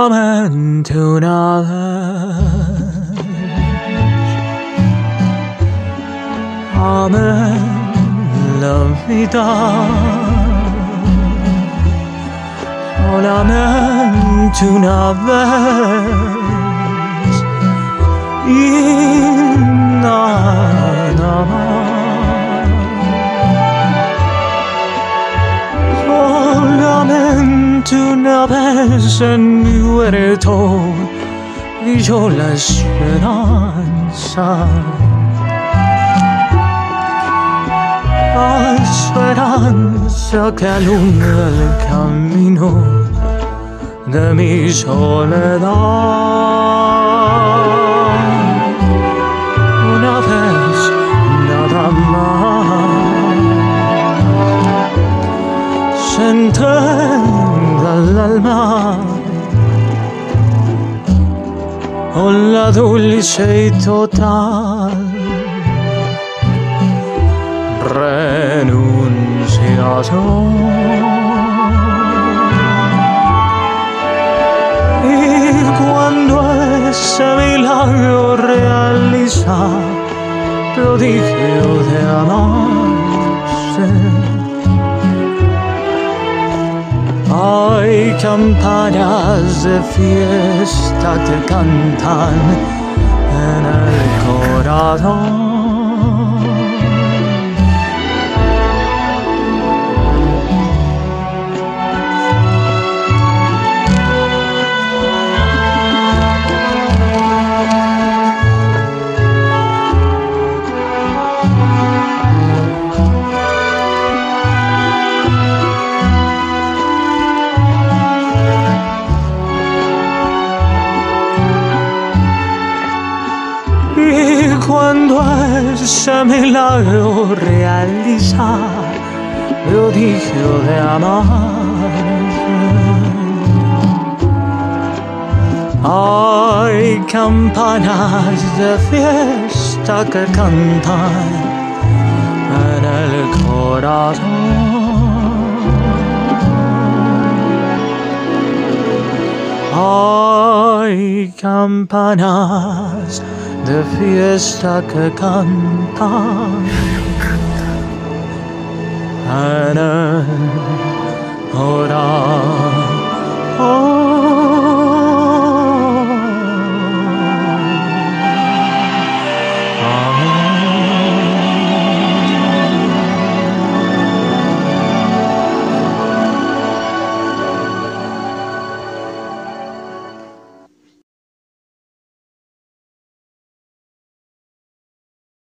solamente una vez. Amé la vida solamente una vez una vez en mi huerto vi yo la esperanza. La esperanza que alumbra el camino de mi soledad. Una vez nada más se dulce y total renunciación. Y cuando ese milagro realiza prodigio de amarse, campanas de fiesta que cantan en el corazón. Ese milagro realiza prodigio de amar, hay campanas de fiesta que cantan en el corazón. Hay campanas de fiesta que cantan en el orar.